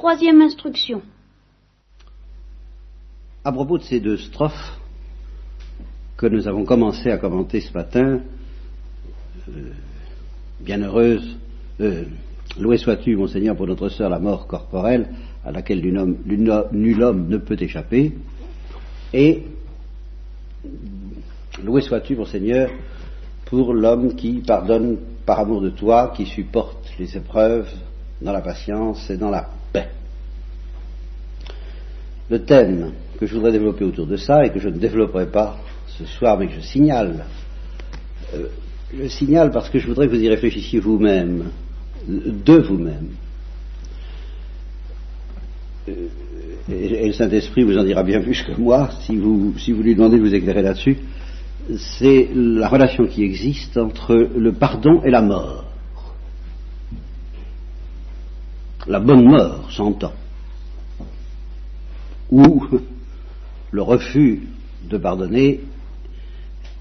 Troisième instruction. À propos de ces deux strophes que nous avons commencé à commenter ce matin, euh, bienheureuse, euh, loué sois-tu, mon Seigneur, pour notre sœur, la mort corporelle, à laquelle nul homme, nul homme ne peut échapper, et loué sois-tu, mon Seigneur, pour l'homme qui pardonne par amour de toi, qui supporte les épreuves dans la patience et dans la paix. Le thème que je voudrais développer autour de ça et que je ne développerai pas ce soir, mais que je signale, euh, je signale parce que je voudrais que vous y réfléchissiez vous-même, de vous-même. Euh, et, le Saint-Esprit vous en dira bien plus que moi, si vous, si vous lui demandez de vous éclairer là-dessus, c'est la relation qui existe entre le pardon et la mort. La bonne mort, s'entend. Ou le refus de pardonner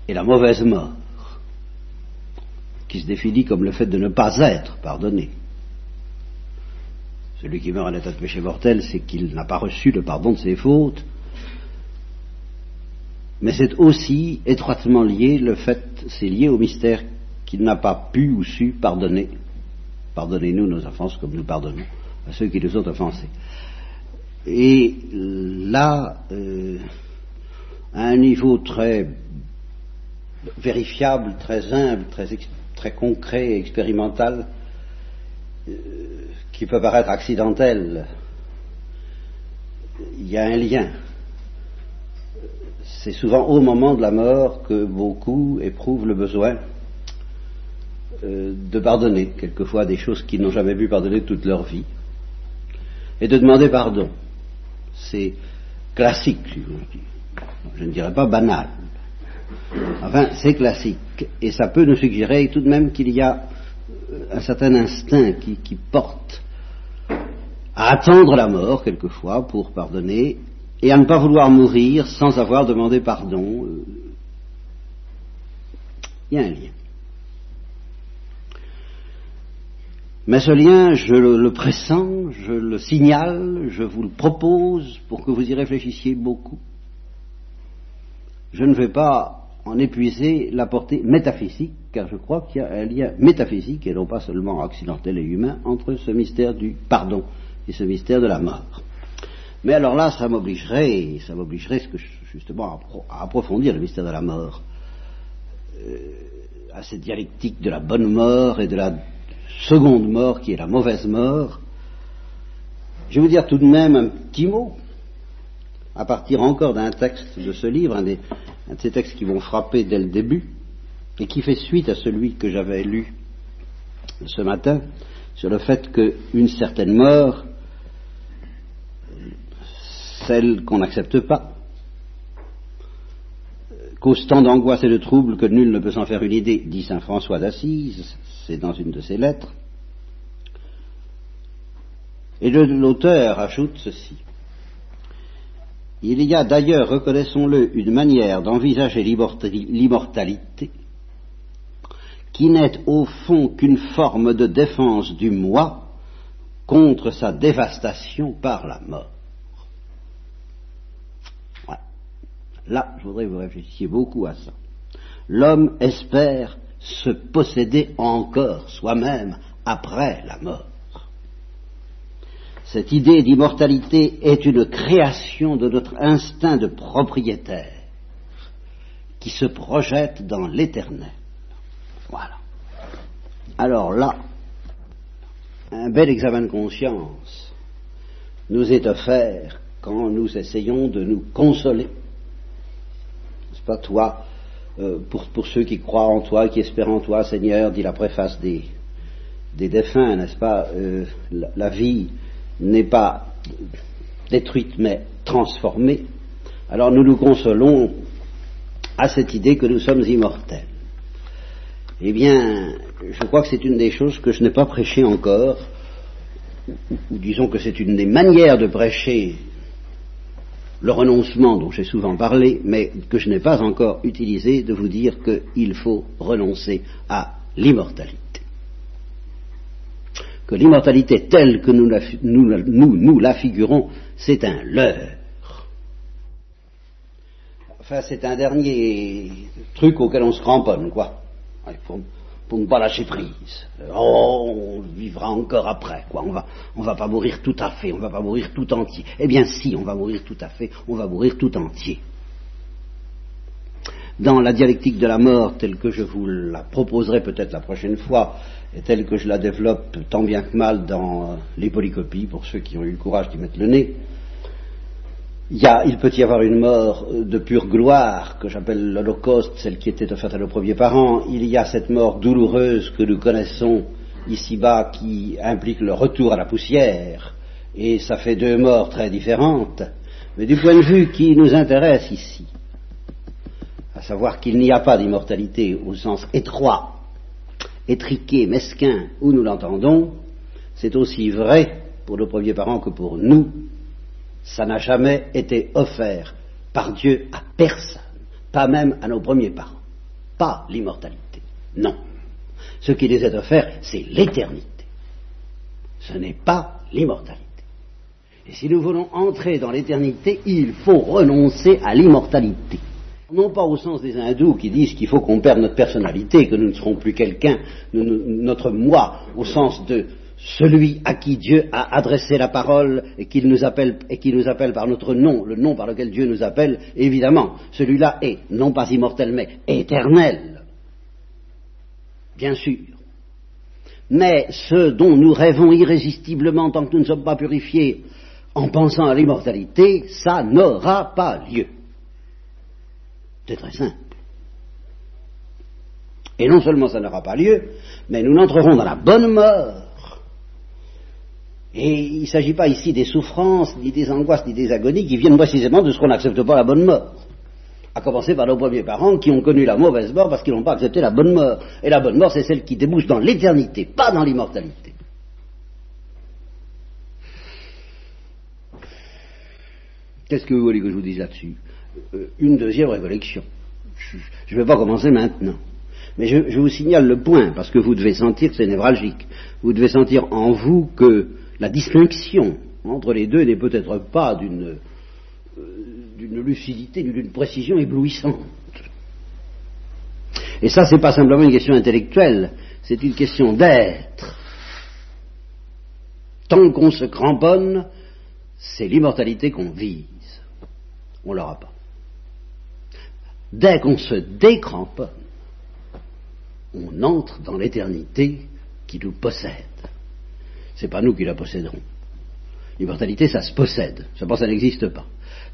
et la mauvaise mort, qui se définit comme le fait de ne pas être pardonné. Celui qui meurt en état de péché mortel, c'est qu'il n'a pas reçu le pardon de ses fautes, mais c'est aussi étroitement lié, le fait, c'est lié au mystère qu'il n'a pas pu ou su pardonner. Pardonnez-nous nos offenses comme nous pardonnons à ceux qui nous ont offensés. Et là, euh, à un niveau très vérifiable, très humble, très, très concret, expérimental, euh, qui peut paraître accidentel, il y a un lien. C'est souvent au moment de la mort que beaucoup éprouvent le besoin euh, de pardonner, quelquefois des choses qu'ils n'ont jamais pu pardonner toute leur vie, et de demander pardon. C'est classique, si vous voulez. Je ne dirais pas banal. Enfin, c'est classique. Et ça peut nous suggérer tout de même qu'il y a euh, un certain instinct qui, qui, porte à attendre la mort, quelquefois, pour pardonner, et à ne pas vouloir mourir sans avoir demandé pardon. Euh, il y a un lien. Mais ce lien, je le, pressens, je le signale, je vous le propose pour que vous y réfléchissiez beaucoup. Je ne vais pas en épuiser la portée métaphysique, car je crois qu'il y a un lien métaphysique, et non pas seulement accidentel et humain, entre ce mystère du pardon et ce mystère de la mort. Mais alors là, ça m'obligerait, ça m'obligerait justement à, approfondir le mystère de la mort, euh, à cette dialectique de la bonne mort et de la seconde mort qui est la mauvaise mort, je vais vous dire tout de même un petit mot, à partir encore d'un texte de ce livre, un, de ces textes qui vont frapper dès le début, et qui fait suite à celui que j'avais lu ce matin, sur le fait qu'une certaine mort, celle qu'on n'accepte pas, cause tant d'angoisse et de trouble que nul ne peut s'en faire une idée, dit saint François d'Assise, dans une de ses lettres. Et l'auteur ajoute ceci. Il y a d'ailleurs, reconnaissons-le, une manière d'envisager l'immortalité qui n'est au fond qu'une forme de défense du moi contre sa dévastation par la mort. Là, je voudrais que vous réfléchissiez beaucoup à ça. L'homme espère se posséder encore soi-même après la mort. Cette idée d'immortalité est une création de notre instinct de propriétaire qui se projette dans l'éternel. Voilà. Alors là, un bel examen de conscience nous est offert quand nous essayons de nous consoler. N'est-ce pas toi euh, pour, ceux qui croient en toi, qui espèrent en toi, Seigneur, dit la préface des, des défunts, n'est-ce pas euh, la, vie n'est pas détruite mais transformée. Alors nous nous consolons à cette idée que nous sommes immortels. Eh bien, je crois que c'est une des choses que je n'ai pas prêché encore, ou disons que c'est une des manières de prêcher le renoncement dont j'ai souvent parlé, mais que je n'ai pas encore utilisé, de vous dire qu'il faut renoncer à l'immortalité. que l'immortalité telle que nous la, figurons, c'est un leurre. Enfin, c'est un dernier truc auquel on se cramponne, quoi. Pour ne pas lâcher prise. Oh, on vivra encore après, quoi. On va, va pas mourir tout à fait, on va pas mourir tout entier. Eh bien, si, on va mourir tout à fait, on va mourir tout entier. Dans la dialectique de la mort, telle que je vous la proposerai peut-être la prochaine fois, et telle que je la développe tant bien que mal dans les polycopies, pour ceux qui ont eu le courage d'y mettre le nez, il, peut y avoir une mort de pure gloire, que j'appelle l'Holocauste, celle qui était offerte à nos premiers parents. Il y a cette mort douloureuse que nous connaissons ici-bas, qui implique le retour à la poussière, et ça fait deux morts très différentes. Mais du point de vue qui nous intéresse ici, à savoir qu'il n'y a pas d'immortalité au sens étroit, étriqué, mesquin, où nous l'entendons, c'est aussi vrai pour nos premiers parents que pour nous, ça n'a jamais été offert par Dieu à personne, pas même à nos premiers parents. Pas l'immortalité. Non. Ce qui les est offert, c'est l'éternité. Ce n'est pas l'immortalité. Et si nous voulons entrer dans l'éternité, il faut renoncer à l'immortalité. Non pas au sens des hindous qui disent qu'il faut qu'on perde notre personnalité, que nous ne serons plus quelqu'un, notre moi, au sens de celui à qui Dieu a adressé la parole et qui nous appelle, nous appelle par notre nom, le nom par lequel Dieu nous appelle, évidemment, celui-là est non pas immortel mais éternel. Bien sûr. Mais ce dont nous rêvons irrésistiblement tant que nous ne sommes pas purifiés en pensant à l'immortalité, ça n'aura pas lieu. C'est très simple. Et non seulement ça n'aura pas lieu, mais nous n'entrerons dans la bonne mort et il ne s'agit pas ici des souffrances, ni des angoisses, ni des agonies qui viennent précisément de ce qu'on n'accepte pas la bonne mort. À commencer par nos premiers parents qui ont connu la mauvaise mort parce qu'ils n'ont pas accepté la bonne mort. Et la bonne mort, c'est celle qui débouche dans l'éternité, pas dans l'immortalité. Qu'est-ce que vous voulez que je vous dise là-dessus? Euh, Une deuxième récollection. Je ne vais pas commencer maintenant. Mais je, je, vous signale le point, parce que vous devez sentir que c'est névralgique. Vous devez sentir en vous que la distinction entre les deux n'est peut-être pas d'une euh, lucidité, d'une précision éblouissante. Et ça, ce n'est pas simplement une question intellectuelle, c'est une question d'être. Tant qu'on se cramponne, c'est l'immortalité qu'on vise. On l'aura pas. Dès qu'on se décramponne, on entre dans l'éternité qui nous possède c'est pas nous qui la posséderons. L'immortalité, ça se possède. Seulement, ça n'existe pas.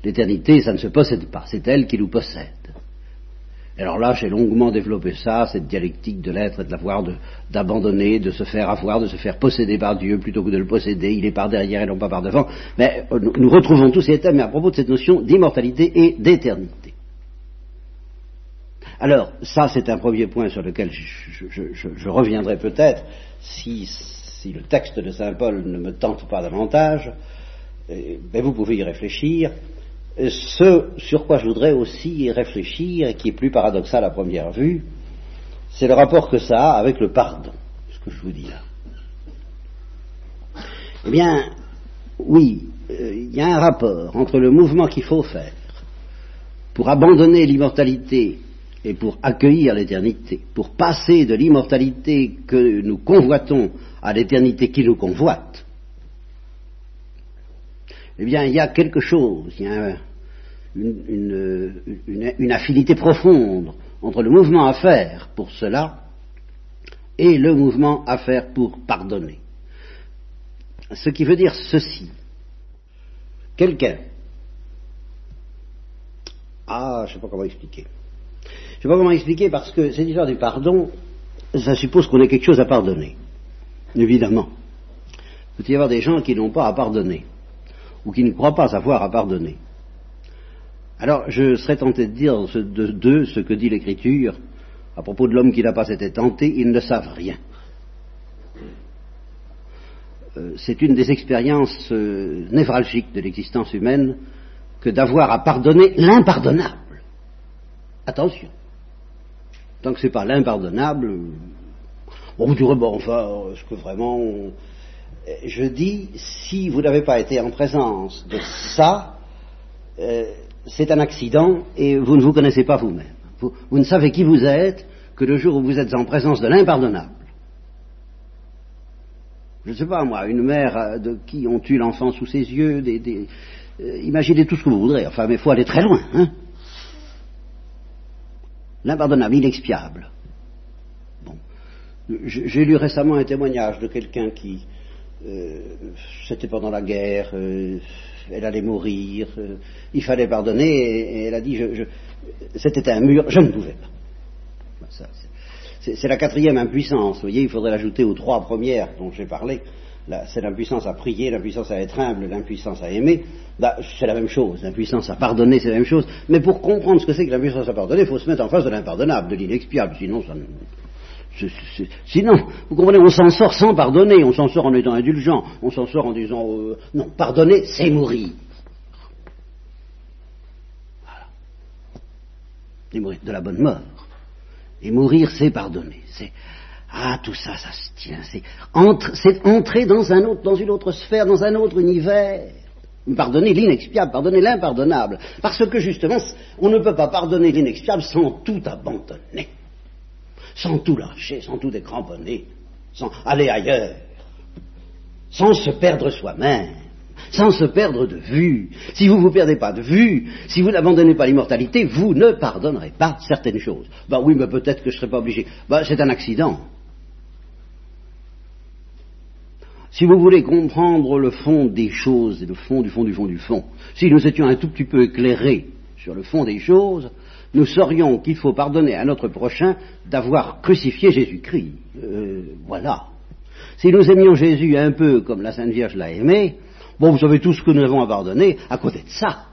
L'éternité, ça ne se possède pas. C'est elle qui nous possède. alors là, j'ai longuement développé ça, cette dialectique de l'être et de l'avoir, d'abandonner, de, se faire avoir, de se faire posséder par Dieu plutôt que de le posséder. Il est par derrière et non pas par devant. Mais euh, nous, retrouvons tous ces thèmes à propos de cette notion d'immortalité et d'éternité. Alors, ça, c'est un premier point sur lequel je reviendrai peut-être si si le texte de Saint Paul ne me tente pas davantage, eh, ben vous pouvez y réfléchir. Ce sur quoi je voudrais aussi réfléchir, et qui est plus paradoxal à première vue, c'est le rapport que ça a avec le pardon, ce que je vous dis là. Eh bien, oui, euh, il y a un rapport entre le mouvement qu'il faut faire pour abandonner l'immortalité et pour accueillir l'éternité, pour passer de l'immortalité que nous convoitons à l'éternité qui nous convoite, eh bien, il y a quelque chose, il y a une, affinité profonde entre le mouvement à faire pour cela et le mouvement à faire pour pardonner. Ce qui veut dire ceci. Quelqu'un. Ah, je ne sais pas comment expliquer. Je ne sais pas comment expliquer parce que cette histoire du pardon, ça suppose qu'on ait quelque chose à pardonner évidemment. Il peut y avoir des gens qui n'ont pas à pardonner, ou qui ne croient pas savoir à pardonner. Alors, je serais tenté de dire de d'eux ce que dit l'Écriture à propos de l'homme qui n'a pas été tenté, ils ne savent rien. Euh, c'est une des expériences euh, névralgiques de l'existence humaine que d'avoir à pardonner l'impardonnable. Attention. Tant que ce n'est pas l'impardonnable, on vous dirait, bon, enfin, est-ce que vraiment je dis, si vous n'avez pas été en présence de ça, euh, c'est un accident et vous ne vous connaissez pas vous-même. Vous, ne savez qui vous êtes que le jour où vous êtes en présence de l'impardonnable. Je ne sais pas moi, une mère euh, de qui on tue l'enfant sous ses yeux, des, euh, imaginez tout ce que vous voudrez, enfin, mais il faut aller très loin. Hein L'impardonnable, inexpiable. Bon. J'ai lu récemment un témoignage de quelqu'un qui, euh, c'était pendant la guerre, euh, elle allait mourir, euh, il fallait pardonner, et, elle a dit, c'était un mur, je ne pouvais pas. C'est la quatrième impuissance, vous voyez, il faudrait l'ajouter aux trois premières dont j'ai parlé. C'est l'impuissance à prier, l'impuissance à être humble, l'impuissance à aimer. Bah, c'est la même chose, l'impuissance à pardonner, c'est la même chose. Mais pour comprendre ce que c'est que l'impuissance à pardonner, il faut se mettre en face de l'impardonnable, de l'inexpiable, sinon ça ne Sinon, vous comprenez, on s'en sort sans pardonner, on s'en sort en étant indulgent, on s'en sort en disant euh, non, pardonner, c'est mourir. Voilà. Mourir de la bonne mort. Et mourir, c'est pardonner. Ah tout ça, ça se tient. C'est entrer dans une autre sphère, dans un autre univers. Pardonner l'inexpiable, pardonner l'impardonnable. Parce que justement, on ne peut pas pardonner l'inexpiable sans tout abandonner sans tout lâcher, sans tout décramponner, sans aller ailleurs, sans se perdre soi-même, sans se perdre de vue. Si vous ne vous perdez pas de vue, si vous n'abandonnez pas l'immortalité, vous ne pardonnerez pas certaines choses. Ben oui, mais peut-être que je ne serai pas obligé. Ben, c'est un accident. Si vous voulez comprendre le fond des choses le fond du fond du fond du fond, si nous étions un tout petit peu éclairés sur le fond des choses, nous saurions qu'il faut pardonner à notre prochain d'avoir crucifié Jésus-Christ. Euh, voilà. Si nous aimions Jésus un peu comme la Sainte Vierge l'a aimé, bon, vous savez tout ce que nous avons à pardonner à côté de ça.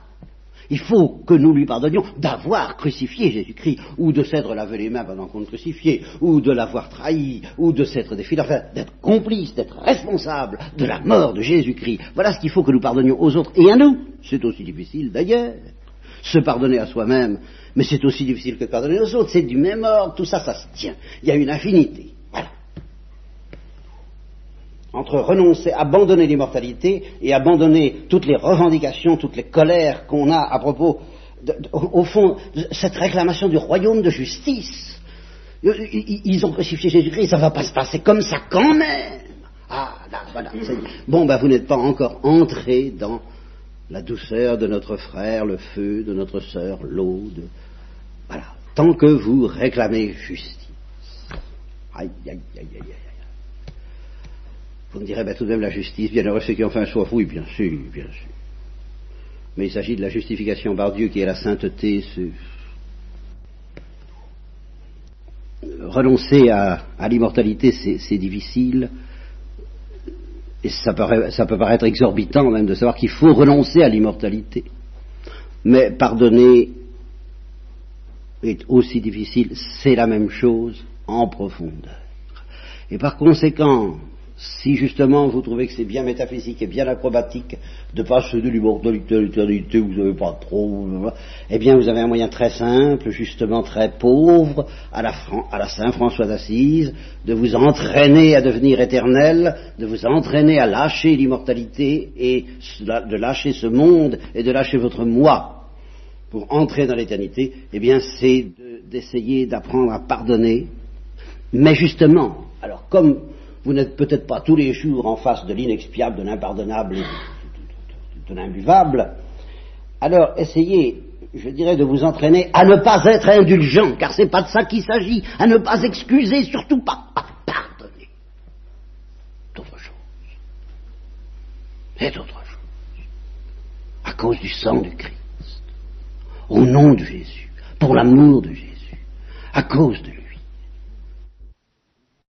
Il faut que nous lui pardonnions d'avoir crucifié Jésus-Christ, ou de s'être lavé les mains pendant qu'on le crucifiait, ou de l'avoir trahi, ou de s'être défilé, enfin, d'être complice, d'être responsable de la mort de Jésus-Christ. Voilà ce qu'il faut que nous pardonnions aux autres et à nous. C'est aussi difficile d'ailleurs. Se pardonner à soi-même, mais c'est aussi difficile que pardonner aux autres, c'est du même ordre, tout ça, ça se tient. Il y a une infinité. Entre renoncer, abandonner l'immortalité et abandonner toutes les revendications, toutes les colères qu'on a à propos, au fond, de cette réclamation du royaume de justice. Ils ont crucifié Jésus-Christ, ça ne va pas se passer comme ça quand même. Ah, là, voilà. Bon, ben vous n'êtes pas encore entré dans la douceur de notre frère, le feu de notre sœur, l'eau. Voilà. Tant que vous réclamez justice. Aïe, aïe, aïe, aïe. Vous me direz, ben, tout de même, la justice, bien heureux ceux qui ont fait un soif, oui, bien sûr, bien sûr. Mais il s'agit de la justification par Dieu qui est la sainteté. Renoncer à, à l'immortalité, c'est difficile et ça, peut paraître exorbitant même de savoir qu'il faut renoncer à l'immortalité. Mais pardonner est aussi difficile, c'est la même chose en profondeur. Et par conséquent, si justement vous trouvez que c'est bien métaphysique et bien acrobatique de passer de l'immortalité à l'éternité, vous n'avez pas trop, eh bien vous avez un moyen très simple, justement très pauvre, à la, à la Saint François d'Assise, de vous entraîner à devenir éternel, de vous entraîner à lâcher l'immortalité et de lâcher ce monde et de lâcher votre moi pour entrer dans l'éternité, eh bien c'est d'essayer d'apprendre à pardonner, mais justement, alors comme vous n'êtes peut-être pas tous les jours en face de l'inexpiable, de l'impardonnable de, l'imbuvable. Alors essayez, je dirais, de vous entraîner à ne pas être indulgent, car ce n'est pas de ça qu'il s'agit, à ne pas excuser, surtout pas pardonner. Autre chose. C'est autre chose. À cause du sang du Christ, au nom de Jésus, pour l'amour de Jésus, à cause de lui.